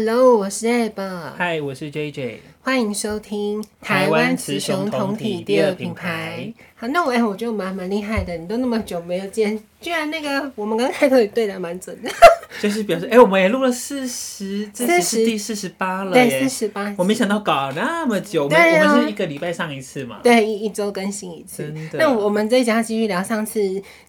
Hello，我是 Ab。Hi，我是 JJ。欢迎收听台湾雌雄同体第二品牌。好，那我哎，我觉得我们还蛮厉害的，你都那么久没有见，居然那个我们刚开头也对的蛮准的。就是表示哎、欸，我们也录了四十，这是第四十八了耶，对，四十八。我没想到搞那么久，对、啊、我们是一个礼拜上一次嘛，对，一一周更新一次。那我们这一集要继续聊上次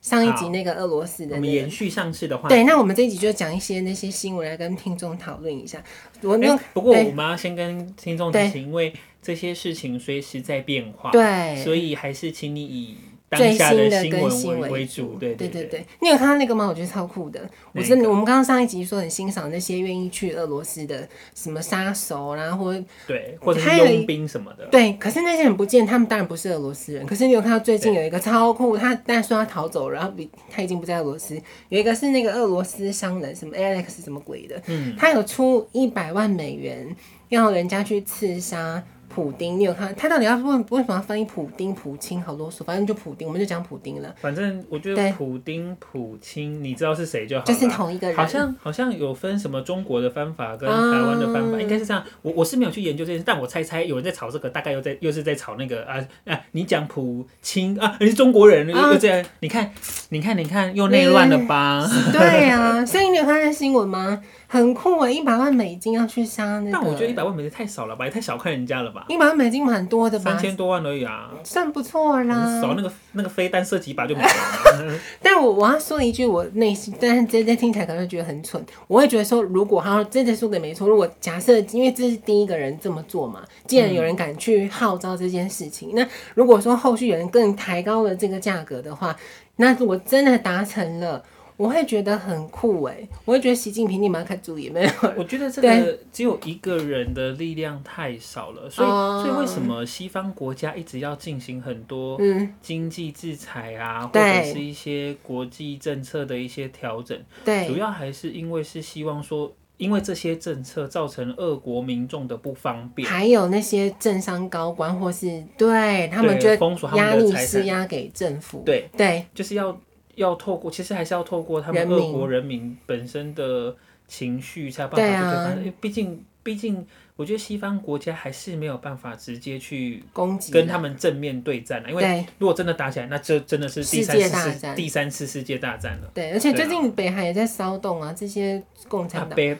上一集那个俄罗斯的、那个，我们延续上次的话。对，那我们这一集就讲一些那些新闻来跟听众讨论一下。我那、欸，不过我们要先跟听众提醒，因为这些事情随时在变化，对，所以还是请你以最新的新闻为主。对对对对，你有看到那个吗？我觉得超酷的。我真的，我们刚刚上一集说很欣赏那些愿意去俄罗斯的什么杀手，然后或对，或者是佣兵什么的。对，可是那些人不见，他们当然不是俄罗斯人。可是你有看到最近有一个超酷，他但说他逃走，然后比他已经不在俄罗斯。有一个是那个俄罗斯商人，什么 Alex 什么鬼的，嗯，他有出一百万美元。要人家去刺杀普丁，你有看他到底要问为什么要翻译普丁、普钦，好啰嗦，反正就普丁，我们就讲普丁了。反正我觉得普丁、普钦，你知道是谁就好。就是同一个人。好像好像有分什么中国的翻法跟台湾的翻法，嗯、应该是这样。我我是没有去研究这件事，但我猜猜有人在炒这个，大概又在又是在炒那个啊啊！你讲普钦啊，你是中国人又这样，你看你看你看又内乱了吧？嗯、对呀、啊，所以你有看那新闻吗？很酷啊，一百万美金要去杀那个。但我觉得一百万美金太少了吧，也太小看人家了吧。一百万美金蛮多的吧？三千多万而已啊，算不错啦。少那个那个飞弹射几把就没了。但我我要说一句，我内心，但是这这听起来可能会觉得很蠢。我会觉得说，如果他真的说的没错，如果假设，因为这是第一个人这么做嘛，既然有人敢去号召这件事情，嗯、那如果说后续有人更抬高了这个价格的话，那如果真的达成了。我会觉得很酷哎，我会觉得习近平立马开注意没有？我觉得这个只有一个人的力量太少了，所以所以为什么西方国家一直要进行很多经济制裁啊，或者是一些国际政策的一些调整？对，主要还是因为是希望说，因为这些政策造成俄国民众的不方便，还有那些政商高官或是对他们就封锁压力施压给政府，对。对，就是要。要透过，其实还是要透过他们俄国人民本身的情绪才有办法去对抗。毕竟，毕竟，我觉得西方国家还是没有办法直接去攻击，跟他们正面对战。因为如果真的打起来，那这真的是第三次第三次世界大战了。对，而且最近北韩也在骚动啊，这些共产党。北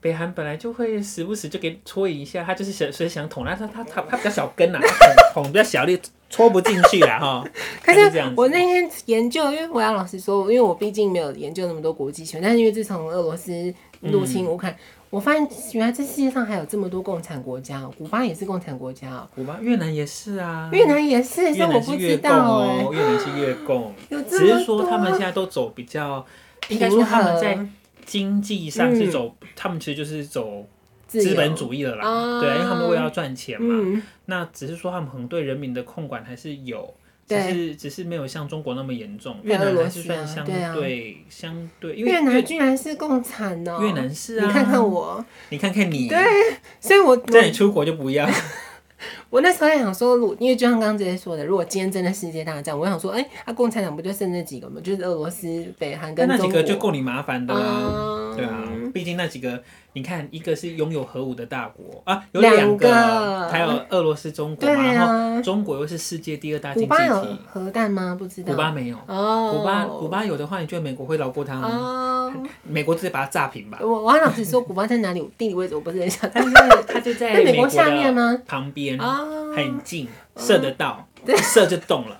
北韩本来就会时不时就给戳一下，他就是想所以想捅，他他他他他比较小根啊，捅比较小力。戳不进去啦哈！可是我那天研究，因为我要老实说，因为我毕竟没有研究那么多国际新闻，但是因为自从俄罗斯入侵乌克兰，我发现原来这世界上还有这么多共产国家哦，古巴也是共产国家。哦，古巴、越南也是啊，越南也是，越南是越共哦，越南是越共，只是说他们现在都走比较，应该说他们在经济上是走，他们其实就是走。资本主义的啦，啊、对，因为他们为了要赚钱嘛，嗯、那只是说他们可能对人民的控管还是有，只是只是没有像中国那么严重。越南还是算相对，相对，因为越南居然是共产哦，越南是啊，你看看我，你看看你，对，所以我那你出国就不要。我那时候还想说，如因为就像刚刚直接说的，如果今天真的世界大战，我想说，哎、啊、共产党不就剩那几个吗？就是俄罗斯、北韩跟中国，那几个就够你麻烦的啦，啊对啊，毕竟那几个。你看，一个是拥有核武的大国啊，有两个，还有俄罗斯、中国嘛，然后中国又是世界第二大经济体。古巴有核弹吗？不知道。古巴没有。哦。古巴古巴有的话，你觉得美国会饶过他吗？哦。美国直接把它炸平吧。我我老师说，古巴在哪里？地理位置我不是很晓得。但是它就在美国下面吗？旁边，很近，射得到，一射就动了。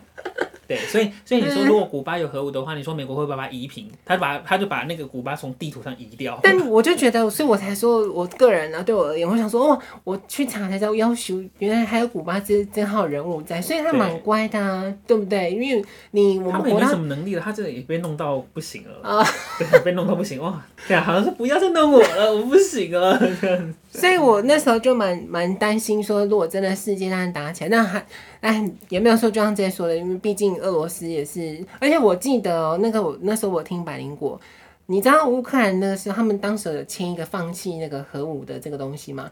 对，所以所以你说，如果古巴有核武的话，你说美国会把它移平，他就把他就把那个古巴从地图上移掉。但我就觉得，所以我才说，我个人呢、啊，对我而言，我想说，哦，我去查才知道，要求原来还有古巴这这号人物在，所以他蛮乖的、啊，对，对不对？因为你我们他没什么能力了，他这个也被弄到不行了啊，对，被弄到不行哇，对啊，好像是不要再弄我了，我不行了。所以我那时候就蛮蛮担心，说如果真的世界大战打起来，那还哎也没有说就像这样说的，因为毕竟俄罗斯也是，而且我记得、那个我那时候我听百灵果，你知道乌克兰那个时候他们当时有签一个放弃那个核武的这个东西吗？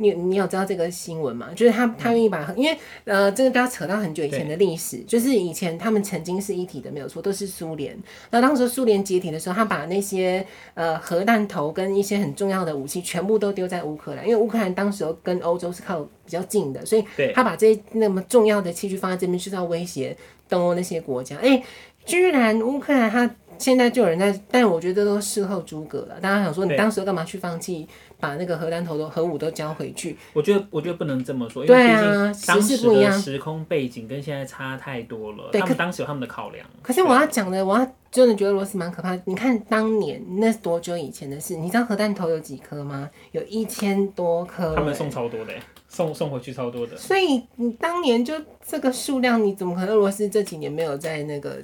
你你有知道这个新闻吗？就是他他愿意把，因为呃，这个都要扯到很久以前的历史，就是以前他们曾经是一体的，没有错，都是苏联。那当时苏联解体的时候，他把那些呃核弹头跟一些很重要的武器全部都丢在乌克兰，因为乌克兰当时跟欧洲是靠比较近的，所以他把这那么重要的器具放在这边，就是要威胁东欧那些国家。哎、欸，居然乌克兰他现在就有人在，但我觉得都事后诸葛了。大家想说，你当时干嘛去放弃？把那个核弹头都核武都交回去，我觉得我觉得不能这么说，因为毕竟当时的时空背景跟现在差太多了。他们当时有他们的考量。可是我要讲的，我要真的觉得俄罗斯蛮可怕。你看当年那是多久以前的事？你知道核弹头有几颗吗？有一千多颗。他们送超多的，送送回去超多的。所以你当年就这个数量，你怎么可能俄罗斯这几年没有在那个？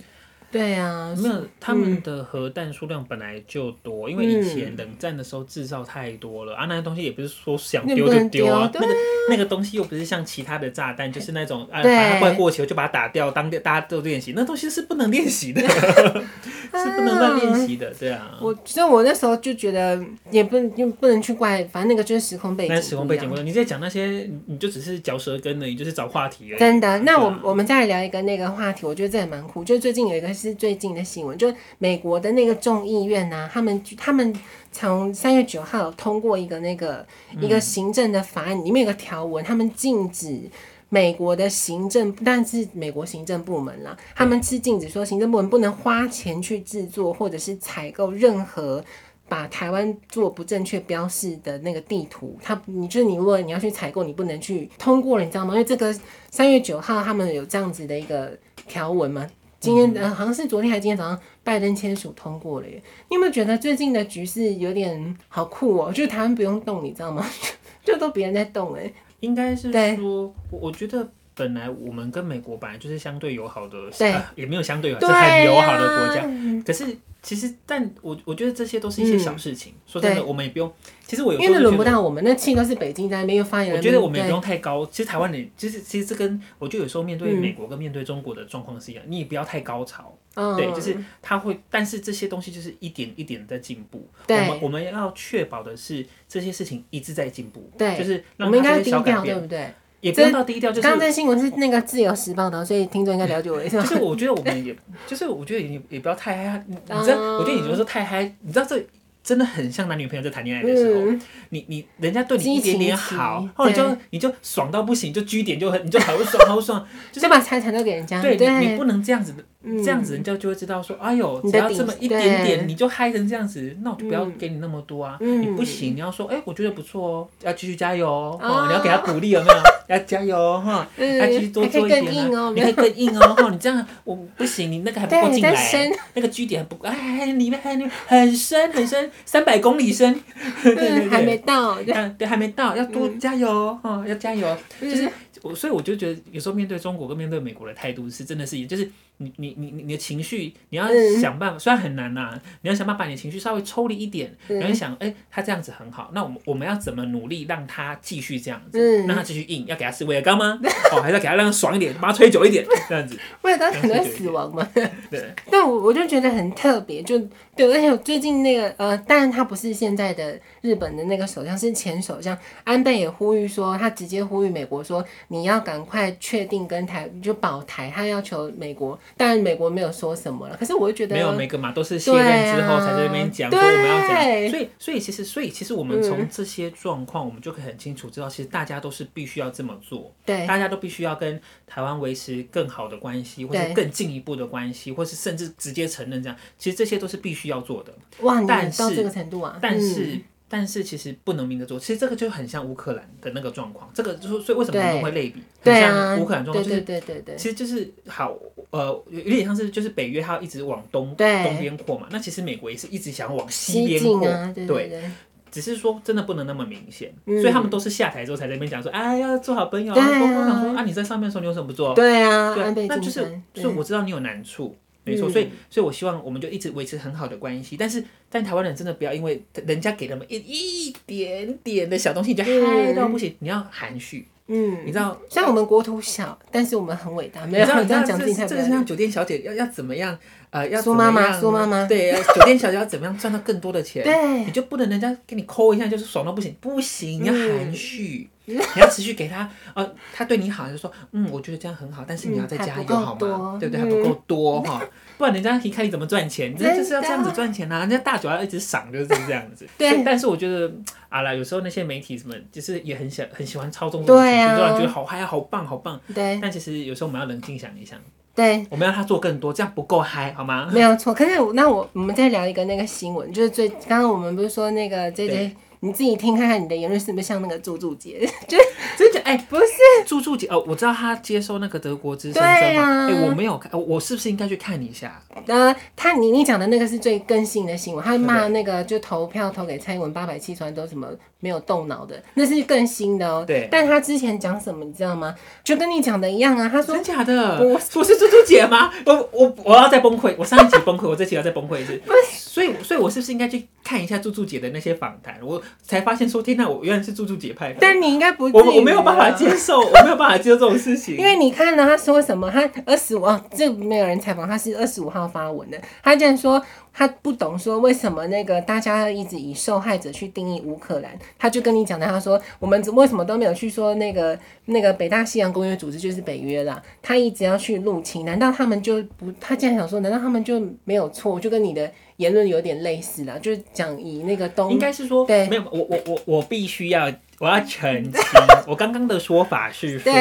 对啊，没有他们的核弹数量本来就多，嗯，因为以前冷战的时候制造太多了，嗯、啊，那些东西也不是说想丢就丢啊，那个那个东西又不是像其他的炸弹，就是那种啊，把它怪过期就把它打掉，当大家都练习，那东西是不能练习的，是不能乱练习的，对啊。我所以，我那时候就觉得也不就不能去怪，反正那个就是时空背景，那时空背景不同。你在讲那些，你就只是嚼舌根而已，就是找话题而已。真的，那我我们再来聊一个那个话题，我觉得这也蛮酷，就最近有一个。是最近的新闻，就美国的那个众议院呐、啊，他们他们从三月九号通过一个那个一个行政的法案，里面有个条文，他们禁止美国的行政，不但是美国行政部门啦，他们是禁止说行政部门不能花钱去制作或者是采购任何把台湾做不正确标示的那个地图。他，你就是你，如果你要去采购，你不能去通过了，你知道吗？因为这个三月九号他们有这样子的一个条文嘛。今天呃，好像是昨天还是今天早上，拜登签署通过了耶。你有没有觉得最近的局势有点好酷哦？就是台湾不用动，你知道吗？就都别人在动哎。应该是说，我觉得本来我们跟美国本来就是相对友好的，对，啊、也没有相对友好，是很友好的国家。可是。其实，但我我觉得这些都是一些小事情。嗯、说真的，我们也不用。其实我有时候因为轮不到我们，那气都是北京在那边又发言。我觉得我们也不用太高。其实台湾人，其实其实这跟我觉得有时候面对美国跟面对中国的状况是一样，嗯，你也不要太高潮。嗯、对，就是他会，但是这些东西就是一点一点的进步。对，我们我们要确保的是这些事情一直在进步。对，就是让它这些小改变，对不对？也不用到低调，就是刚刚这新闻是那个自由时报的，所以听众应该了解我一下。就是我觉得我们 也，就是我觉得也也不要太嗨，你知道，我觉得你有时候太嗨，你知道这。真的很像男女朋友在谈恋爱的时候，嗯、你你人家对你一点点好，后来就你就爽到不行，就拘点就很，你就好爽好爽，就把财产都给人家。对，你不能这样子的，这样子人家就会知道说，哎呦，只要这么一点点，你就嗨成这样子，那我就不要给你那么多啊。嗯、你不行，你要说，哎、欸，我觉得不错哦，要继续加油哦，哦，你要给他鼓励有没有？要加油哈，要继续多做一点啊，你可以更硬哦，哈，你这样我不行，你那个还不够进来，那个据点还不，哎，里面还很深很深，三百公里深，对对对，还没到，对，还没到，要多加油哦，要加油，就是。我所以我就觉得有时候面对中国跟面对美国的态度是真的是，就是你你你你的情绪你要想办法，虽然很难呐、啊，你要想办法把你的情绪稍微抽离一点，然后想，哎、欸，他这样子很好，那我们我们要怎么努力让他继续这样子，让他继续硬，要给他吃威尔刚吗？哦，还是要给他让他爽一点，把他吹久一点，这样子。威尔刚可能会死亡吗？对。但我我就觉得很特别，就对，而且我最近那个呃，当然他不是现在的日本的那个首相，是前首相安倍也呼吁说，他直接呼吁美国说。你要赶快确定跟台就保台，他要求美国，但美国没有说什么了。可是我就觉得没有每个嘛，都是卸任之后才在那边讲说我们要讲，所以所以其实所以其实我们从这些状况，我们就可以很清楚知道，其实大家都是必须要这么做，对，大家都必须要跟台湾维持更好的关系，或者更进一步的关系，或是甚至直接承认这样，其实这些都是必须要做的。哇，你到这个程度啊？但是。嗯但是其实不能明着做，其实这个就很像乌克兰的那个状况。这个就是所以为什么我们会类比，很像乌克兰状况，就是对对对。对，其实就是好呃，有点像是就是北约它一直往东东边扩嘛，那其实美国也是一直想往西边扩，啊，对，对，对，只是说真的不能那么明显，嗯，所以他们都是下台之后才在那边讲说，哎，要做好朋友啊，我想说啊，你在上面的时候你为什么不做？对啊，对，那就是所以我知道你有难处。没错，所以所以，我希望我们就一直维持很好的关系。但是，但台湾人真的不要因为人家给他们一一点点的小东西，你就嗨到不行。你要含蓄，嗯，你知道，像我们国土小，但是我们很伟大。没有你这样讲自己太。这个像酒店小姐要要怎么样？呃，要苏妈妈，苏妈妈，对，酒店小姐要怎么样赚到更多的钱？对，你就不能人家给你抠一下就是爽到不行，不行，你要含蓄，你要持续给他。呃，他对你好，就说，嗯，我觉得这样很好，但是你要再加油好吗？对不对？还不够多哈，不然人家一看你怎么赚钱，人家就是要这样子赚钱呐。人家大酒要一直赏，就是这样子。对，但是我觉得啊啦，有时候那些媒体什么，就是也很想很喜欢操纵这种情绪，让人觉得好嗨，好棒，好棒。对，但其实有时候我们要冷静想一想。对，我们要他做更多，这样不够嗨，好吗？没有错。可是那我我们再聊一个那个新闻，就是最刚刚我们不是说那个 JJ。你自己听看看，你的言论是不是像那个朱柱杰？就真的哎，不是朱柱杰哦，我知道他接受那个德国之声对呀，哎，我没有看，我是不是应该去看一下？呃，他你你讲的那个是最更新的新闻，他骂那个就投票投给蔡英文八百七十万都什么没有动脑的，那是更新的哦。对，但他之前讲什么你知道吗？就跟你讲的一样啊，他说真假的，我我是朱柱杰吗？我我我要再崩溃，我上一集崩溃，我这期要再崩溃一次。不是，所以所以我是不是应该去看一下朱柱杰的那些访谈？我。才发现说天哪，我原来是猪猪节拍的。但你应该不，我我没有办法接受，我没有办法接受这种事情。因为你看呢，他说什么？他二十五号，这没有人采访，他是二十五号发文的。他竟然说他不懂，说为什么那个大家要一直以受害者去定义乌克兰？他就跟你讲的，他说我们为什么都没有去说那个那个北大西洋公约组织就是北约啦？他一直要去入侵，难道他们就不？他竟然想说，难道他们就没有错？就跟你的。言论有点类似啦，就是讲以那个东，应该是说对，没有我我我我必须要我要澄清，我刚刚的说法是说，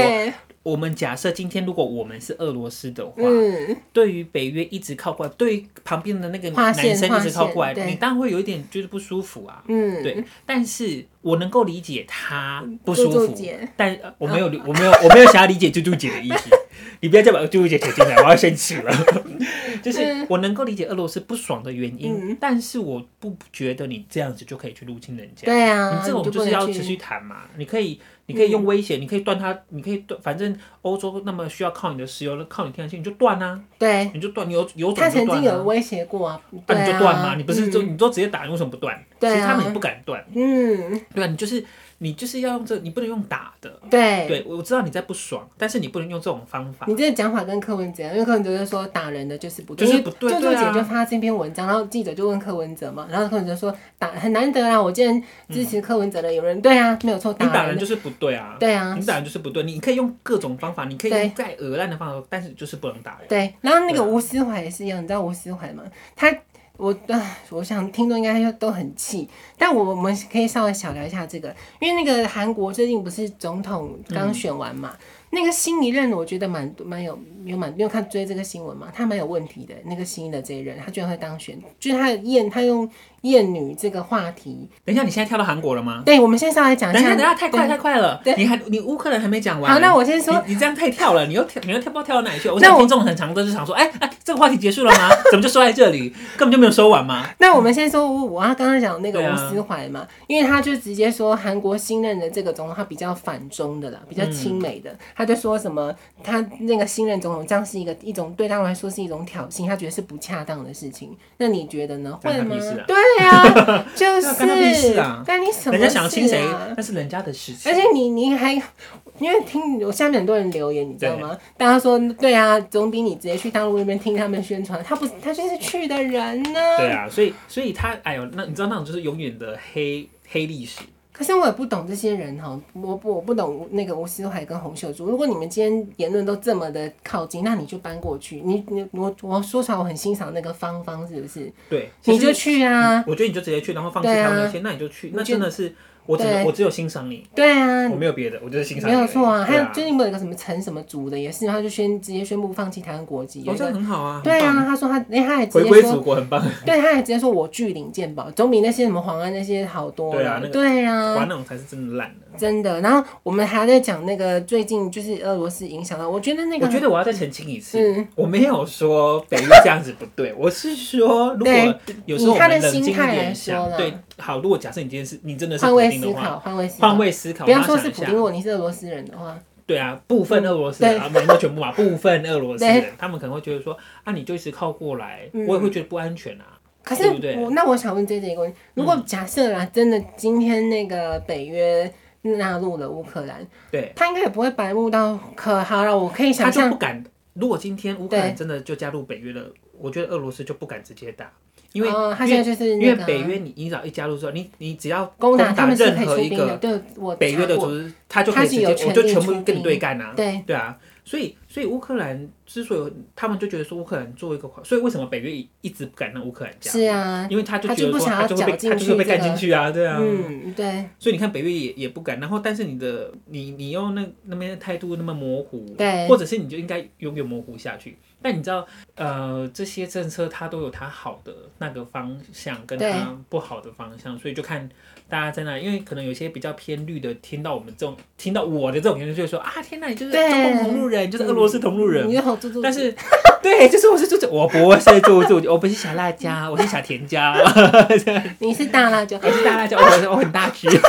我们假设今天如果我们是俄罗斯的话，嗯，对于北约一直靠过来，对于旁边的那个男生一直靠过来，你当然会有一点觉得不舒服啊，嗯，对，但是我能够理解他不舒服，但我没有我没有我没有想要理解猪猪姐的意思。你不要再把朱姐扯进来，我要生气了。就是我能够理解俄罗斯不爽的原因，嗯、但是我不觉得你这样子就可以去入侵人家。对啊，你这种就是要持续谈嘛。你，你可以，你可以用威胁，嗯、你可以断他，你可以断。反正欧洲那么需要靠你的石油，靠你天然气，你就断啊。对，你就断，你有有种就断、啊。他曾经有威胁过啊，那、啊、你就断嘛。你不是就、嗯、你都直接打，你为什么不断？其实他们也不敢断。嗯，对啊，你就是。你就是要用这，你不能用打的。对，对我知道你在不爽，但是你不能用这种方法。你这个讲法跟柯文哲，因为柯文哲就说打人的就是不对，就是不对。就就姐就发这篇文章，然后记者就问柯文哲嘛，然后柯文哲说打很难得啊，我竟然支持柯文哲的有人，对啊，没有错，你打人就是不对啊，对啊，你打人就是不对，你可以用各种方法，你可以用再恶烂的方法，但是就是不能打人。对，然后那个吴思怀也是一样，你知道吴思怀吗？他。我啊，我想听众应该都很气，但我我们可以稍微小聊一下这个，因为那个韩国最近不是总统刚选完嘛，嗯、那个新一任我觉得蛮蛮有有蛮，你有看追这个新闻嘛？他蛮有问题的，那个新的这一任他居然会当选，就是他的验他用。厌女这个话题，等一下，你现在跳到韩国了吗？对，我们现在上来讲一下。等一下，等一下，太快太快了。对，你还你乌克兰还没讲完。好，那我先说，你这样太跳了，你又跳，你又跳不知道跳到哪里去？我现在听众很长都是想说，哎哎，这个话题结束了吗？怎么就说在这里，根本就没有说完吗？那我们先说，我刚刚讲那个吴思怀嘛，因为他就直接说韩国新任的这个总统他比较反中的啦，比较亲美的，他就说什么他那个新任总统这样是一个一种对他来说是一种挑衅，他觉得是不恰当的事情。那你觉得呢？会吗？对呀。就是，但你什么？人家想要亲谁，那是人家的事情。而且你你还，因为听我下面很多人留言，你知道吗？大家说对啊，总比你直接去大陆那边听他们宣传。他不，他就是去的人呢。对啊，所以所以他，哎呦，那你知道那种就是永远的黑黑历史。可是我也不懂这些人哈，我不我不懂那个吴思怀跟洪秀柱。如果你们今天言论都这么的靠近，那你就搬过去。你你我我说出来，我很欣赏那个芳芳，是不是？对，你就去啊。我觉得你就直接去，然后放弃他们那些，那你就去，那真的是。我只我只有欣赏你，对啊，我没有别的，我就是欣赏你。没有错啊，还有最近不有一个什么陈什么族的也是，他就宣直接宣布放弃台湾国籍，我觉得很好啊。对啊，他说他哎，他还直接说回归祖国很棒。对，他还直接说我拒领健保，总比那些什么黄安那些好多。对啊，对啊，玩那种才是真的烂的。真的，然后我们还在讲那个最近就是俄罗斯影响到，我觉得那个，我觉得我要再澄清一次，我没有说北约这样子不对，我是说如果有时候我们冷静一点想，对。好，如果假设你今天是你真的是换位思考，换位思考，不要说是普丁，如果你是俄罗斯人的话，对啊，部分俄罗斯人啊，没有全部嘛，部分俄罗斯人，他们可能会觉得说，啊，你就一直靠过来，我也会觉得不安全啊。可是我那我想问 JJ 一个问题，如果假设啦，真的今天那个北约纳入了乌克兰，对，他应该也不会白目到可好了。我可以想象，他就不敢。如果今天乌克兰真的就加入北约了，我觉得俄罗斯就不敢直接打。因为、哦、他现在就是、那个、因为北约，你你只要一加入之后，你你只要攻打任何一个北约的组织，他就可以直接，我就全部跟你对干啊。对对啊，所以所以乌克兰之所以他们就觉得说乌克兰作为一个，所以为什么北约一直不敢让乌克兰加入？是啊，因为他就觉得说他就会被他就会被干进去啊，对啊，嗯对。所以你看北约也也不敢，然后但是你的你你用那那边的态度那么模糊，对，或者是你就应该永远模糊下去。但你知道，呃，这些政策它都有它好的那个方向，跟它不好的方向，所以就看大家在那，因为可能有些比较偏绿的，听到我们这种，听到我的这种言论，就会说啊，天哪，你就是中共同路人，就是俄罗斯同路人。嗯、但是，对，就是我是猪猪，我不是猪猪，我不是小辣椒，我是小甜椒。你是大辣椒，我是大辣椒，我是我很大只。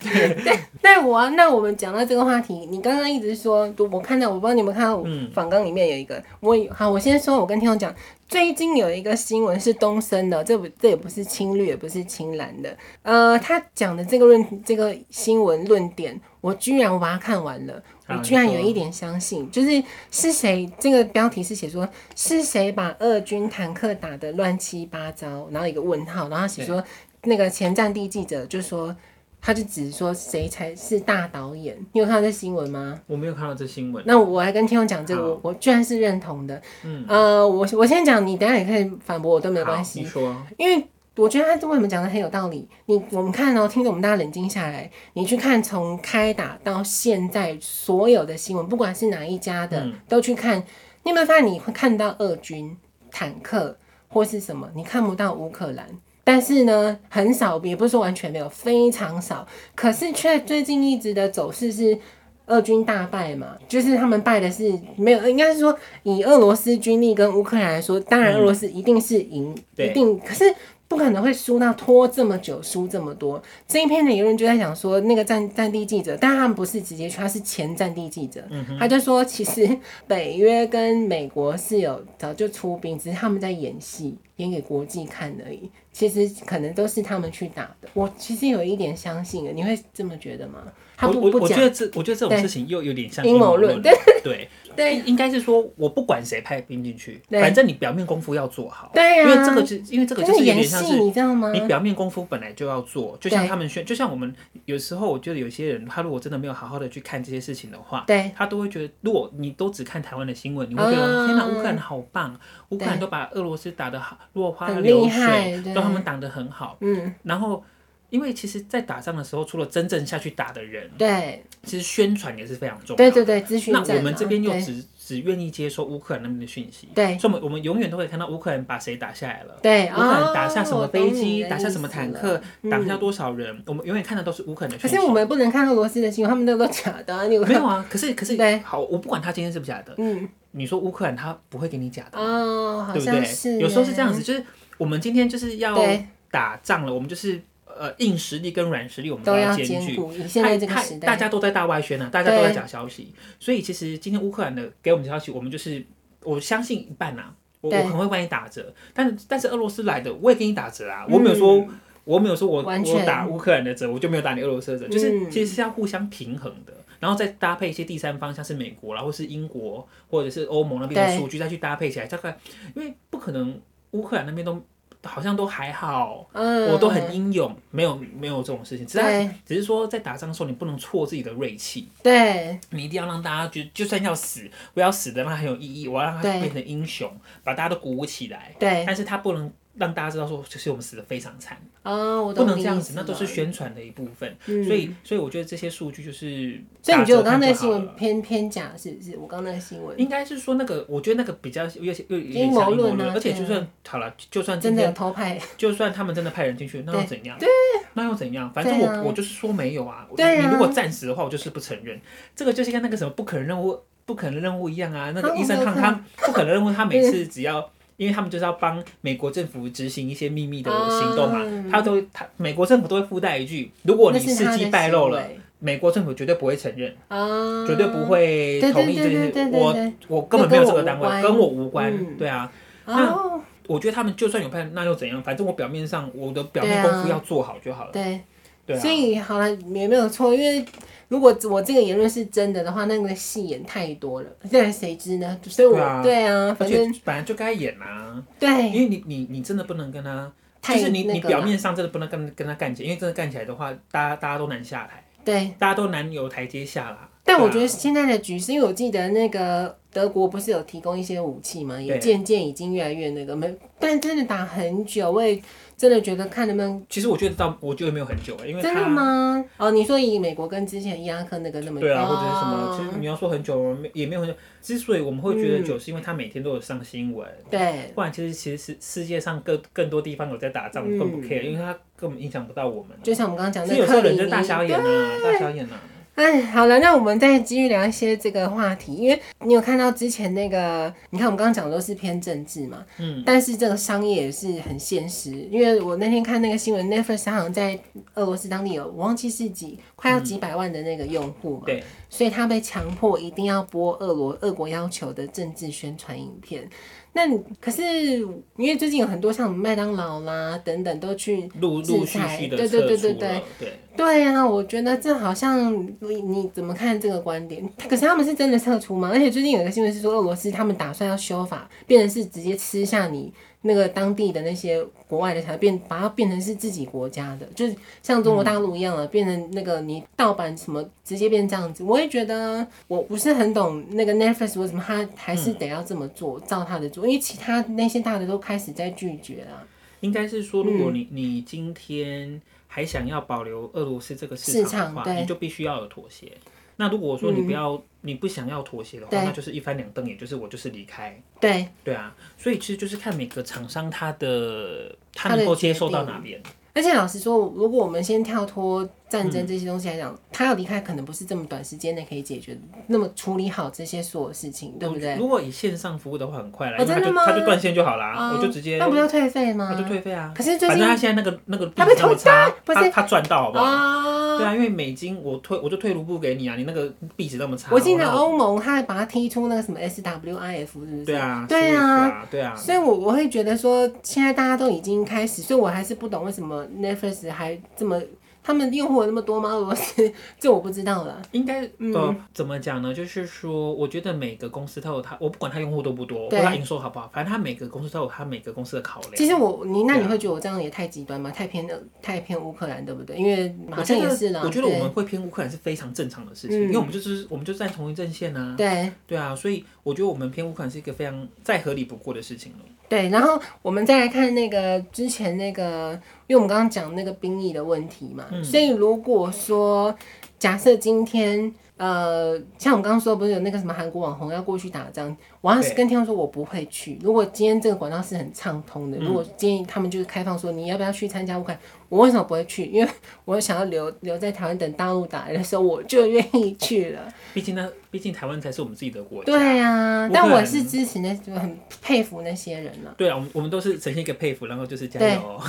对，但我那我们讲到这个话题，你刚刚一直说，我看到，我不知道你们看到访纲里面有一个，嗯、我好，我先说，我跟听众讲，最近有一个新闻是东升的，这不这也不是青绿，也不是青蓝的，呃，他讲的这个论这个新闻论点，我居然我把它看完了，我居然有一点相信，就是是谁？这个标题是写说是谁把俄军坦克打得乱七八糟，然后一个问号，然后写说那个前战地记者就说。他就只是说谁才是大导演？你有看到这新闻吗？我没有看到这新闻。那我来跟听众讲这个，我我居然是认同的。嗯，呃，我我先讲，你等下也可以反驳我都没关系。你说。因为我觉得他为什么讲的很有道理。你我们看哦、喔，听着我们大家冷静下来，你去看从开打到现在所有的新闻，不管是哪一家的，嗯、都去看。你有没有发现你会看到俄军坦克或是什么？你看不到乌克兰。但是呢，很少，也不是说完全没有，非常少。可是却最近一直的走势是俄军大败嘛，就是他们败的是没有，应该是说以俄罗斯军力跟乌克兰来说，当然俄罗斯一定是赢，嗯、一定。可是。不可能会输到拖这么久，输这么多。这一篇的言论就在讲说，那个战战地记者，但他们不是直接去，他是前战地记者，嗯、他就说，其实北约跟美国是有早就出兵，只是他们在演戏，演给国际看而已。其实可能都是他们去打的。我其实有一点相信，你会这么觉得吗？他不不讲，我觉得这，我觉得这种事情又有点像阴谋论。对对 对，应该是说，我不管谁派兵进去，反正你表面功夫要做好。对啊，因为这个就因为这个就是有点像是，你知道吗？你表面功夫本来就要做，就像他们宣，就像我们有时候，我觉得有些人，他如果真的没有好好的去看这些事情的话，对，他都会觉得，如果你都只看台湾的新闻，你会觉得天哪，乌克兰好棒，乌克兰都把俄罗斯打得好，落花流水，都他们挡得很好。嗯，然后。因为其实，在打仗的时候，除了真正下去打的人，对，其实宣传也是非常重要。对对对，资讯。那我们这边又只只愿意接收乌克兰那边的讯息，对，所以我们我们永远都会看到乌克兰把谁打下来了，对，乌克兰打下什么飞机，打下什么坦克，打下多少人，我们永远看的都是乌克兰的讯息。可是我们不能看俄罗斯的新闻，他们那都假的。没有啊，可是可是，对，好，我不管他今天是不是假的，嗯，你说乌克兰他不会给你假的，哦，对不对？有时候是这样子，就是我们今天就是要打仗了，我们就是。呃，硬实力跟软实力我们都要兼具。现在这个时代，大家都在大外宣呢、啊，大家都在讲消息，所以其实今天乌克兰的给我们消息，我们就是我相信一半呐、啊，我我可能会帮你打折，但是但是俄罗斯来的我也给你打折啊，嗯、我没有说我没有说我我打乌克兰的折，我就没有打你俄罗斯的折，就是其实是要互相平衡的，然后再搭配一些第三方，像是美国啦，或是英国或者是欧盟那边的数据再去搭配起来，大概因为不可能乌克兰那边都。好像都还好，嗯、我都很英勇，没有没有这种事情。只是只是说在打仗的时候，你不能挫自己的锐气。对，你一定要让大家觉得，就算要死，我要死的让他很有意义，我要让他变成英雄，把大家都鼓舞起来。对，但是他不能。让大家知道说，其实我们死的非常惨啊！我不能这样子，那都是宣传的一部分。所以，所以我觉得这些数据就是。所以你觉得我刚刚那个新闻偏偏假是不是？我刚刚那个新闻应该是说那个，我觉得那个比较有些有阴谋论，而且就算好了，就算真的偷拍，就算他们真的派人进去，那又怎样？对，那又怎样？反正我我就是说没有啊。对，你如果暂时的话，我就是不承认。这个就是跟那个什么不可能任务、不可能任务一样啊。那个医生看他不可能任务，他每次只要。因为他们就是要帮美国政府执行一些秘密的行动嘛，嗯、他都他美国政府都会附带一句，如果你事迹败露了，美国政府绝对不会承认，嗯、绝对不会同意这件事。我我根本没有这个单位，跟我，无关。嗯、对啊，哦、那我觉得他们就算有派，那又怎样？反正我表面上我的表面功夫要做好就好了。对。对啊。所以好了，也没有错，因为如果我这个言论是真的的话，那个戏演太多了，现在谁知呢？所以我，我对啊，反正本来就该演啊。对，因为你你你真的不能跟他，就是你你表面上真的不能跟跟他干起来，因为真的干起来的话，大家大家都难下台，对，大家都难有台阶下啦。但我觉得现在的局势，因为我记得那个德国不是有提供一些武器嘛，也渐渐已经越来越那个没，但真的打很久，我也真的觉得看能不能。其实我觉得到我觉得没有很久，因为真的吗？哦，你说以美国跟之前伊拉克那个那么对啊，或者是什么？其实你要说很久，也没有很久。之所以我们会觉得久，是因为他每天都有上新闻。对。不然其实其实是世界上更更多地方有在打仗，更不 care，因为他根本影响不到我们。就像我们刚刚讲的，有时候人就大小眼啊，大小眼啊。哎，好了，那我们再继续聊一些这个话题，因为你有看到之前那个，你看我们刚刚讲的都是偏政治嘛，嗯，但是这个商业也是很现实，因为我那天看那个新闻，Netflix 好像在俄罗斯当地有，我忘记是几，快要几百万的那个用户嘛，对，所以他被强迫一定要播俄罗俄国要求的政治宣传影片。那可是因为最近有很多像麦当劳啦等等都去制裁，对对对对对对对啊！我觉得这好像你你怎么看这个观点？可是他们是真的撤出吗？而且最近有一个新闻是说俄罗斯他们打算要修法，变成是直接吃下你。那个当地的那些国外的才变，把它变成是自己国家的，就是像中国大陆一样了，嗯、变成那个你盗版什么，直接变这样子。我也觉得我不是很懂那个 Netflix 为什么他还是得要这么做，嗯、照他的做，因为其他那些大的都开始在拒绝了。应该是说，如果你你今天还想要保留俄罗斯这个市场的话，你就必须要有妥协。那如果说你不要，嗯、你不想要妥协的话，那就是一翻两瞪眼，就是我就是离开。对对啊，所以其实就是看每个厂商他的他能够接受到哪边。而且老实说，如果我们先跳脱战争这些东西来讲，嗯、他要离开可能不是这么短时间内可以解决，那么处理好这些所有事情，对不对？如果以线上服务的话，很快来，真的吗？他就断线就好啦，哦、我就直接。那不要退费吗？他就退费啊。可是最近反正他现在那个那个币那么差，他他赚到好不好？哦、对啊，因为美金我退我就退卢布给你啊，你那个币值那么差。我记得欧盟他还把他踢出那个什么 SWIF 是不是？对啊，对啊，对啊。所以我我会觉得说，现在大家都已经开始，所以我还是不懂为什么 Netflix 还。这么，他们用户有那么多吗？俄罗斯 这我不知道了。应该呃，怎么讲呢？就是说，我觉得每个公司都有它，我不管它用户多不多，对，它营收好不好，反正它每个公司都有它每个公司的考量。其实我你那你会觉得我这样也太极端吗？太偏的太偏乌克兰，对不对？因为好像也是啦。我觉得我们会偏乌克兰是非常正常的事情，因为我们就是我们就在同一阵线啊。对对啊，所以我觉得我们偏乌克兰是一个非常再合理不过的事情了。对，然后我们再来看那个之前那个，因为我们刚刚讲那个兵役的问题嘛，嗯、所以如果说假设今天呃，像我们刚刚说，不是有那个什么韩国网红要过去打仗，我要是跟听众说我不会去。如果今天这个管道是很畅通的，嗯、如果建议他们就是开放说你要不要去参加乌克兰，我为什么不会去？因为 我想要留留在台湾等大陆打来的时候，我就愿意去了。毕竟呢，毕竟台湾才是我们自己的国家。对啊，但我是支持那，就很佩服那些人了。对啊，我们我们都是呈现一个佩服，然后就是加油。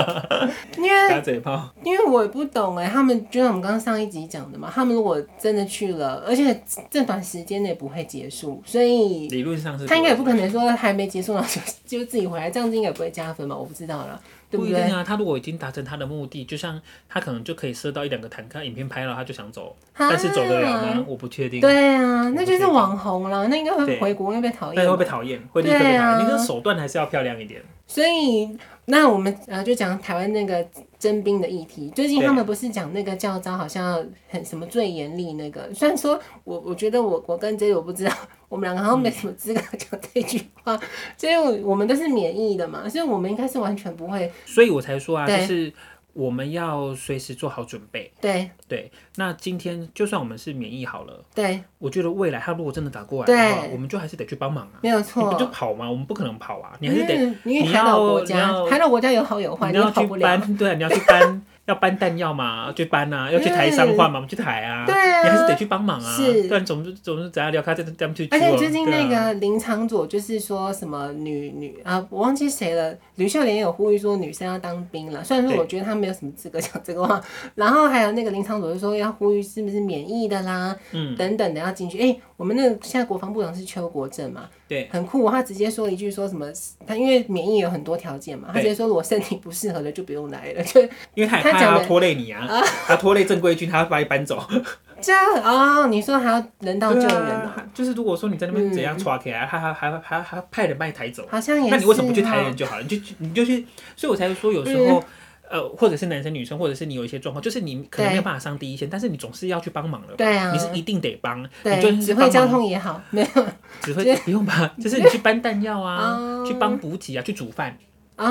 因为打嘴炮，因为我也不懂哎，他们就像我们刚刚上一集讲的嘛，他们如果真的去了，而且这短时间内不会结束，所以理论上是他应该也不可能说还没结束然后就就自己回来，这样子应该不会加分吧？我不知道了。对不对？不一定啊，他如果已经达成他的目的，就像他可能就可以射到一两个坦克，影片拍了他就想走，啊、但是走得了吗？我不确定。对啊，那就是网红了，那应该会回国会被讨厌。那会被讨厌，会立刻被讨厌。啊、你的手段还是要漂亮一点。所以，那我们呃，就讲台湾那个征兵的议题。最近他们不是讲那个教招好像很什么最严厉那个？虽然说我我觉得我我跟 J 我不知道，我们两个好像没什么资格讲这句话。嗯、所以我们都是免疫的嘛，所以我们应该是完全不会。所以我才说啊，就是。我们要随时做好准备。对对，那今天就算我们是免疫好了，对，我觉得未来他如果真的打过来的话，我们就还是得去帮忙啊。没有错，你不就跑吗？我们不可能跑啊，你还是得，你海岛国家，海岛国家有好有坏，你要去搬，对，你要去搬。要搬弹药嘛，去搬啊，要去抬伤患嘛，我们去台啊。对啊，你还是得去帮忙啊。是，不然总是总是怎样聊开，这这样去。而且最近那个林昶佐就是说什么女女啊，我忘记谁了。吕秀莲有呼吁说女生要当兵了，虽然说我觉得她没有什么资格讲这个话。然后还有那个林昶佐就说要呼吁是不是免疫的啦，嗯，等等的要进去。哎，我们那个现在国防部长是邱国正嘛。对，很酷。他直接说一句说什么？他因为免疫有很多条件嘛，他直接说我身体不适合的就不用来了。就因为他也怕他还要拖累你啊，啊他拖累正规军，他要把你搬走。这样哦，你说还要人道救援、啊？就是如果说你在那边怎样抓起来，他还还还还派人把你抬走，好像也是。那你为什么不去抬人就好了？你就你就去，所以我才说有时候。嗯呃，或者是男生女生，或者是你有一些状况，就是你可能没有办法上第一线，但是你总是要去帮忙的。对啊，你是一定得帮。对，你就指挥交通也好，没有指挥 不用吧？就是你去搬弹药啊，去帮补给啊，去煮饭啊，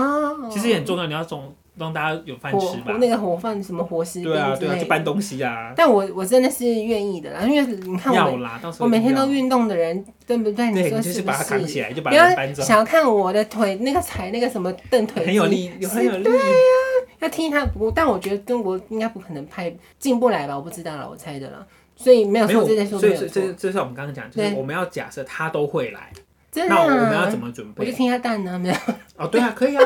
其实也很重要。你要总让大家有饭吃吧？那个伙饭什么伙食？对啊，对啊，去搬东西啊。但我我真的是愿意的啦，因为你看我，我每天都运动的人，对不对？你说是把它扛起来，就把它搬走。想要看我的腿，那个踩那个什么蹬腿，很有力，很有力。对呀。要听他不，但我觉得中国应该不可能拍进不来吧？我不知道了，我猜的了，所以没有说这些说没有错。所以这这是我们刚刚讲，就是我们要假设他都会来，那我们要怎么准备？我就听他蛋呢？没有？哦，对啊，可以啊，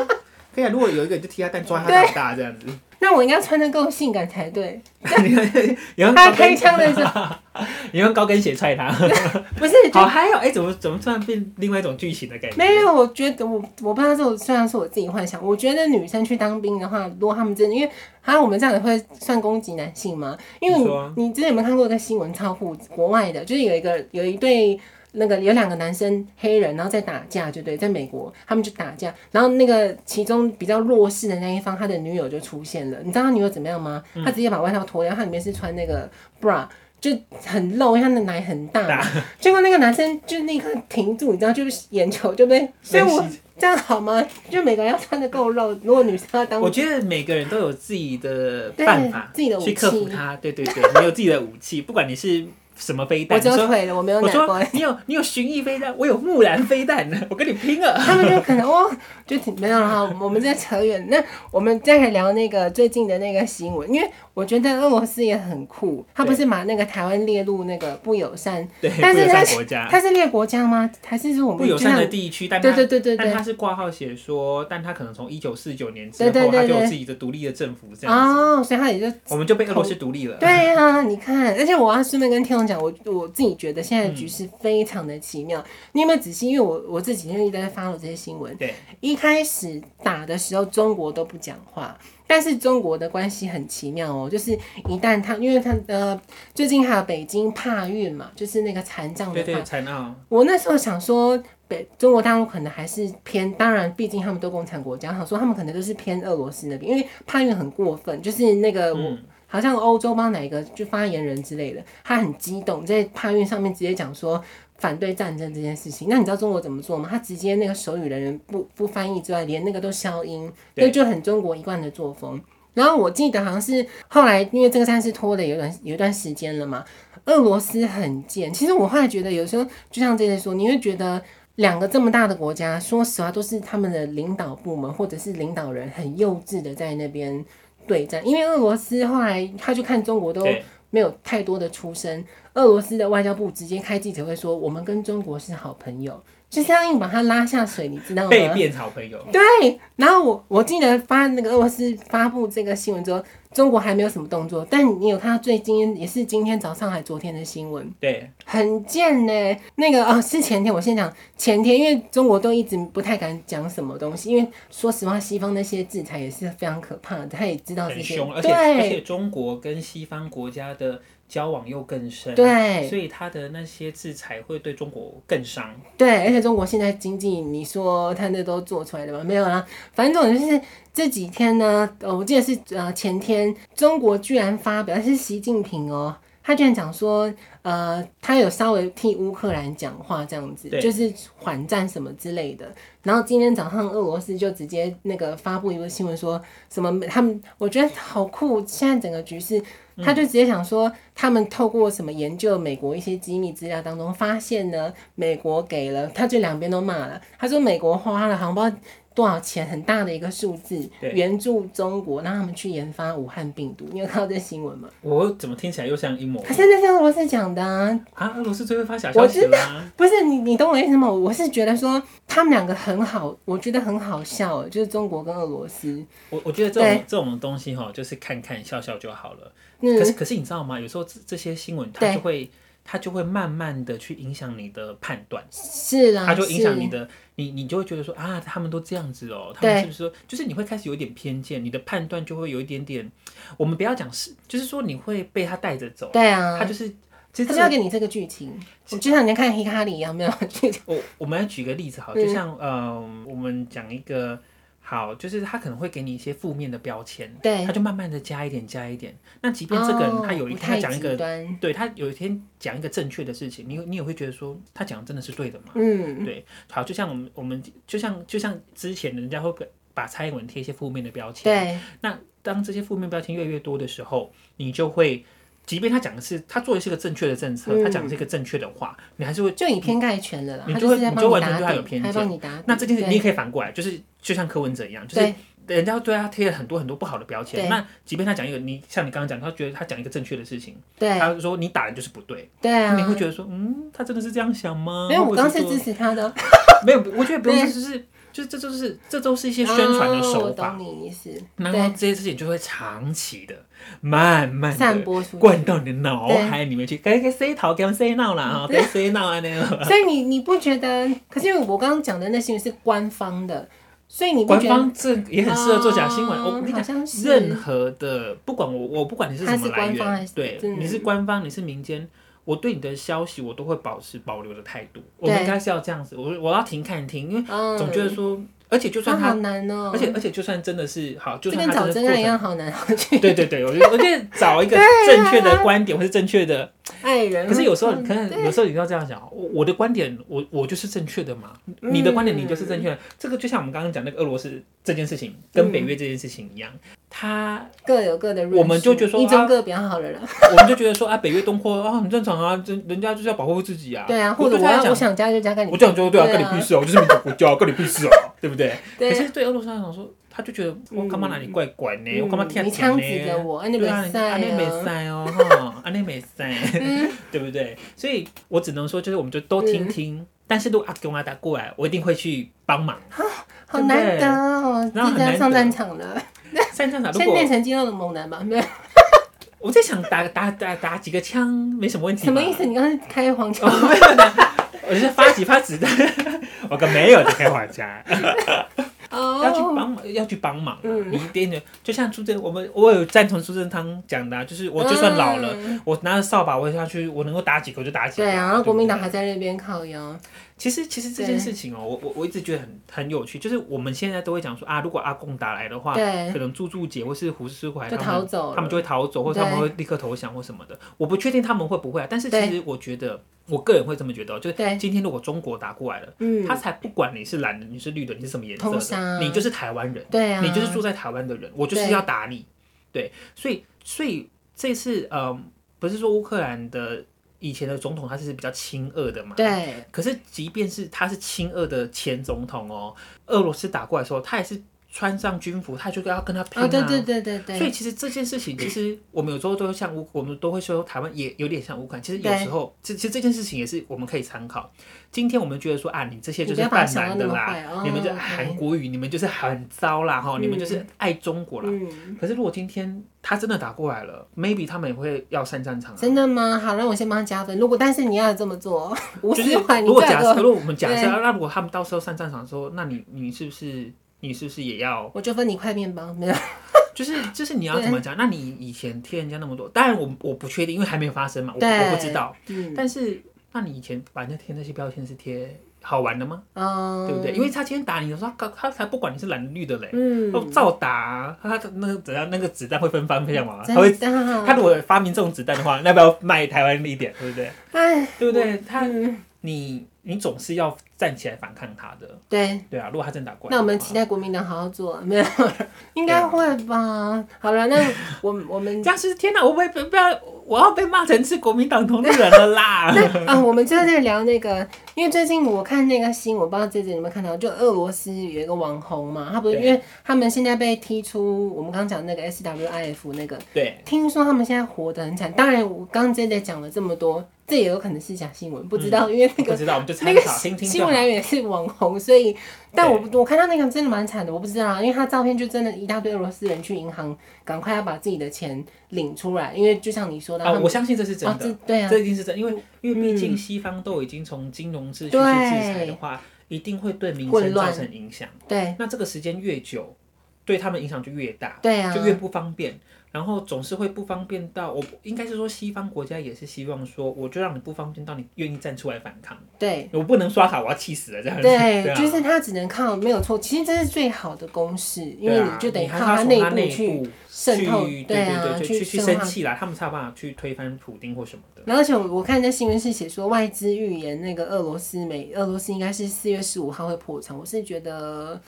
可以啊。如果有一个人就踢他蛋，抓他大大这样子。那我应该穿得够性感才对。用他开枪的时候，你用高跟鞋踹他，不是？好嗨哦！哎，怎么怎么突然变另外一种剧情的感觉？没有，我觉得我我不知道这虽然是我自己幻想，我觉得女生去当兵的话，如果他们真的，因为好像我们这样子会算攻击男性吗？因为你你之前有没有看过一个新闻，超乎国外的，就是有一个有一对。那个有两个男生黑人，然后在打架，就对，在美国他们就打架，然后那个其中比较弱势的那一方，他的女友就出现了。你知道他女友怎么样吗？嗯、他直接把外套脱掉，他里面是穿那个 bra，就很露，因为他的奶很大。打结果那个男生就立刻停住，你知道，就是眼球就被。所以我这样好吗？就每个人要穿的够露。如果女生要当，我觉得每个人都有自己的办法，自己的武器去克服它。对对对，你有自己的武器，不管你是。什么飞弹？我就退了，我没有。我说你有你有巡弋飞弹，我有木兰飞弹呢，我跟你拼了！他们就可能哦，就挺没有了哈。我们在扯远，那我们再来聊那个最近的那个新闻，因为我觉得俄罗斯也很酷，他不是把那个台湾列入那个不友善，对，但是他国家，他是列国家吗？还是说我们不友善的地区？但对对对对，但他是挂号写说，但他可能从一九四九年之后，他就有自己的独立的政府这样哦，所以他也就我们就被俄罗斯独立了。对啊，你看，而且我要顺便跟听众讲，我我自己。觉得现在的局势非常的奇妙，嗯、你有没有仔细？因为我我这几天一直在发了这些新闻。对，一开始打的时候，中国都不讲话，但是中国的关系很奇妙哦，就是一旦他，因为他呃，最近还有北京帕运嘛，就是那个残障的。对对，残奥。我那时候想说，北中国大陆可能还是偏，当然，毕竟他们都共产国家，想说他们可能都是偏俄罗斯那边，因为帕运很过分，就是那个我。嗯好像欧洲帮哪一个就发言人之类的，他很激动，在帕运上面直接讲说反对战争这件事情。那你知道中国怎么做吗？他直接那个手语人员不不翻译之外，连那个都消音，对，就很中国一贯的作风。然后我记得好像是后来因为这个战事拖了有段有一段时间了嘛，俄罗斯很贱。其实我后来觉得有时候就像这些说，你会觉得两个这么大的国家，说实话都是他们的领导部门或者是领导人很幼稚的在那边。对战，因为俄罗斯后来他就看中国都没有太多的出声，俄罗斯的外交部直接开记者会说，我们跟中国是好朋友，就这样硬把他拉下水，你知道吗？被变好朋友。对，然后我我记得发那个俄罗斯发布这个新闻之后。中国还没有什么动作，但你有看到最近也是今天早上还昨天的新闻，对，很贱呢。那个哦，是前天，我先讲前天，因为中国都一直不太敢讲什么东西，因为说实话，西方那些制裁也是非常可怕的，他也知道这些，对而且中国跟西方国家的。交往又更深，对，所以他的那些制裁会对中国更伤。对，而且中国现在经济，你说他那都做出来的吗？没有啦，反正总之就是这几天呢，呃我记得是呃前天，中国居然发表，是习近平哦、喔，他居然讲说，呃，他有稍微替乌克兰讲话这样子，就是缓战什么之类的。然后今天早上俄罗斯就直接那个发布一个新闻，说什么他们，我觉得好酷，现在整个局势。他就直接想说，他们透过什么研究美国一些机密资料当中发现呢，美国给了，他就两边都骂了。他说美国花了好像不知道多少钱，很大的一个数字援助中国，让他们去研发武汉病毒。你有看到这新闻吗？我怎么听起来又像阴谋？他现在是俄罗斯讲的啊！啊，俄罗斯最会发小消息了吗？不是你，你懂我意思吗？我是觉得说他们两个很好，我觉得很好笑，就是中国跟俄罗斯。我我觉得这种对这种东西哈，就是看看笑笑就好了。可是可是你知道吗？有时候这这些新闻它就会它就会慢慢的去影响你的判断，是啊，它就影响你的，你你就会觉得说啊，他们都这样子哦、喔，他们是不是说，就是你会开始有点偏见，你的判断就会有一点点，我们不要讲是，就是说你会被他带着走，对啊，他就是，其实他要给你这个剧情，我就像你看黑哈利一样，没有。我我们来举个例子好，就像嗯、呃，我们讲一个。好，就是他可能会给你一些负面的标签，对，他就慢慢的加一点，加一点。那即便这个人他有一天讲一个，对他有一天讲一个正确的事情，你你也会觉得说他讲的真的是对的嘛？嗯，对。好，就像我们我们就像就像之前人家会把蔡英文贴一些负面的标签，对。那当这些负面标签越来越多的时候，你就会。即便他讲的是他做的是一个正确的政策，嗯、他讲的是一个正确的话，你还是会就以偏概全的啦。你就会，你，你就完全对他有偏见。那这件事你也可以反过来，就是就像柯文哲一样，就是人家对他贴了很多很多不好的标签。那即便他讲一个，你像你刚刚讲，他觉得他讲一个正确的事情，对他说你打人就是不对。对啊，你会觉得说，嗯，他真的是这样想吗？没有，我刚是支持他的。没有，我觉得不用，就是。就是这就是这都是一些宣传的手法，然后这些事情就会长期的、慢慢的灌到你的脑海里面去，该该谁逃该谁闹了啊，该谁闹啊那个。所以你你不觉得？可是因为我刚刚讲的那些是官方的，所以你官方这也很适合做假新闻。我跟你讲，任何的不管我我不管你是什么来源，对，你是官方你是民间。我对你的消息，我都会保持保留的态度。我们应该是要这样子，我我要停看停，因为总觉得说，嗯、而且就算他，好难哦、而且而且就算真的是好，就算他真的真的一样好难。对对对，我觉得我觉得找一个正确的观点，或是正确的爱人。可是有时候，可能有时候你要这样讲，我我的观点，我我就是正确的嘛，嗯、你的观点你就是正确的。这个就像我们刚刚讲那个俄罗斯这件事情，跟北约这件事情一样。嗯他各有各的，我们就觉得说一中各比较好的人，我们就觉得说啊，北约东扩啊很正常啊，人人家就是要保护自己啊。对啊，或者他我想加就加，跟你我讲就对啊，跟你屁事哦，我就是民主国家，跟你屁事哦，对不对？可是对俄罗斯来讲说，他就觉得我干嘛哪里怪怪呢？我干嘛听听呢？对啊，你没塞哦，哈，你没塞，对不对？所以我只能说，就是我们就都听听，但是如果阿公阿达过来，我一定会去帮忙。好难得哦，即将上战场了。上战场，如果先变成肌肉的猛男吧。没有，我在想打打打打几个枪没什么问题。什么意思？你刚才开黄腔？我是发几发子弹，我可没有在开黄腔。要去帮忙，要去帮忙。你一点点，就像朱正，我们我有赞同朱正汤讲的，就是我就算老了，我拿着扫把，我下去，我能够打几个就打几个。对啊，然后国民党还在那边靠腰。其实，其实这件事情哦、喔，我我我一直觉得很很有趣，就是我们现在都会讲说啊，如果阿贡打来的话，可能朱柱姐或是胡师怀就逃走，他们就会逃走，或者他们会立刻投降或什么的。我不确定他们会不会啊，但是其实我觉得，我个人会这么觉得，就是今天如果中国打过来了，嗯，他才不管你是蓝的，你是绿的，你是什么颜色的，你就是台湾人，对啊，你就是住在台湾的人，我就是要打你，对，对，所以所以这次呃，不是说乌克兰的。以前的总统他是比较亲俄的嘛？对。可是即便是他是亲俄的前总统哦，俄罗斯打过来的时候，他也是穿上军服，他就要跟他拼啊。对对对对对。所以其实这件事情，其实我们有时候都像乌，我们都会说台湾也有点像乌克兰。其实有时候，其实这件事情也是我们可以参考。今天我们觉得说啊，你这些就是泛蓝的啦，你们就韩国语，你们就是很糟啦哈，你们就是爱中国啦。可是如果今天他真的打过来了，maybe 他们也会要上战场。真的吗？好，那我先帮他加分。如果但是你要这么做，就是如果假设，如果我们假设，那如果他们到时候上战场的时候，那你你是不是你是不是也要？我就分你块面包，没有。就是就是你要怎么讲？那你以前贴人家那么多，当然我我不确定，因为还没有发生嘛，我我不知道。但是。那你以前把那贴那些标签是贴好玩的吗？嗯，对不对？因为他今天打你的时候，他他才不管你是蓝绿的嘞，嗯，照打，他那个怎样？那个子弹会分发这样吗？他会，他如果发明这种子弹的话，那要不要卖台湾一点？对不对？哎，对不对？他你。你总是要站起来反抗他的，对对啊。如果他真打过来，那我们期待国民党好好做，没有，应该会吧？好了，那我我们僵尸天哪，我不会不要，我要被骂成是国民党同路人了啦。那啊，我们就在聊那个，因为最近我看那个新闻，我不知道这次有没有看到，就俄罗斯有一个网红嘛，他不是因为他们现在被踢出我们刚刚讲那个 SWIF 那个，对，听说他们现在活得很惨。当然，我刚刚在讲了这么多。这也有可能是假新闻，不知道，嗯、因为那个那个新闻来源是网红，所以，但我我看到那个真的蛮惨的，我不知道，因为他照片就真的一大堆俄罗斯人去银行，赶快要把自己的钱领出来，因为就像你说的，啊，我相信这是真的，哦、对啊，这一定是真的，因为因为毕竟西方都已经从金融秩序去制裁的话，一定会对民生造成影响，对，那这个时间越久，对他们影响就越大，对啊，就越不方便。然后总是会不方便到，我应该是说西方国家也是希望说，我就让你不方便到你愿意站出来反抗。对，我不能刷卡，我要气死了这样子。对，就是他只能靠没有错，其实这是最好的公式，因为你就得靠他内部去渗透，对啊，去去生气啦，他们才有办法去推翻普丁或什么的。然后而且我看那新闻是写说外资预言那个俄罗斯美俄罗斯应该是四月十五号会破产，我是觉得。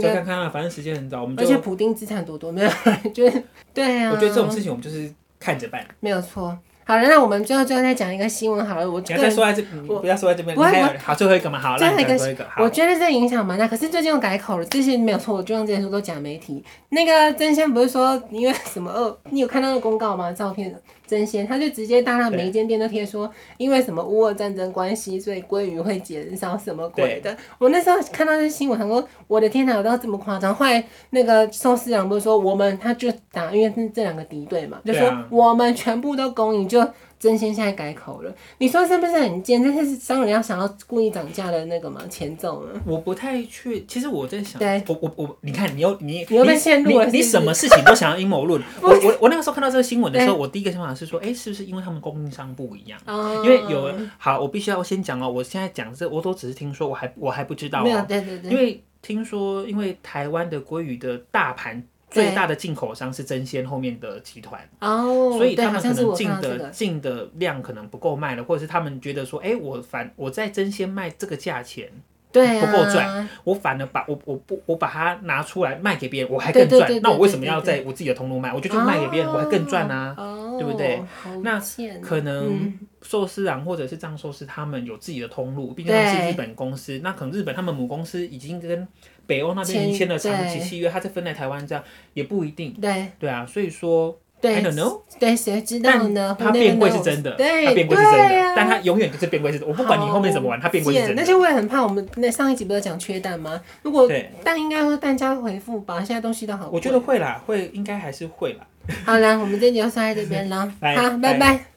再看看啊，反正时间很早，我们就而且普丁资产多多，没有人觉得对啊。我觉得这种事情我们就是看着办，没有错。好了，那我们最后最后再讲一个新闻好了。我你要再说在这，我不要说在这边。我好，最后一个嘛，好，最后一个，最后一个。我觉得这影响蛮大，可是最近又改口了，这些没有错。我就用这些说都假媒体。那个真仙不是说因为什么二？你有看到那个公告吗？照片真仙他就直接大量每一间店都贴说，因为什么乌俄战争关系，所以鲑鱼会减少什么鬼的。我那时候看到那新闻，他说我的天哪，有到这么夸张？后来那个寿司郎不是说我们他就打，因为是这两个敌对嘛，就说我们全部都供应就。真心现在改口了，你说是不是很贱？这是商人要想要故意涨价的那个吗？前奏呢？我不太确，其实我在想，对我我我，你看你又你你又被陷入了？你，你什么事情都想要阴谋论。我我我那个时候看到这个新闻的时候，我第一个想法是说，哎、欸，是不是因为他们供应商不一样？哦、因为有好，我必须要先讲哦，我现在讲这我都只是听说，我还我还不知道、哦。没有，对对对。因为听说，因为台湾的鲑鱼的大盘。最大的进口商是争鲜后面的集团。哦，所以他们可能进的进的量可能不够卖了，或者是他们觉得说，哎、欸，我反我在争鲜卖这个价钱，对、啊，不够赚，我反而把我我不我把它拿出来卖给别人，我还更赚，那我为什么要在我自己的通路卖？我就去卖给别人，我还更赚啊，哦、对不对？那可能寿司郎或者是藏寿司他们有自己的通路，毕竟他们是日本公司，那可能日本他们母公司已经跟。北欧那边已经签了长期契约，他再分来台湾这样也不一定。对对啊，所以说对，I don't know，对，谁知道呢？他变贵是真的，对，他变贵是真的，啊、但他永远就是变贵是真的。我不管你后面怎么玩，他变贵是真的。那就我也很怕，我们那上一集不是讲缺蛋吗？如果蛋应该说蛋家回复吧，现在东西都好。我觉得会啦，会应该还是会啦。好啦，我们这集就上在这边了，好，拜拜。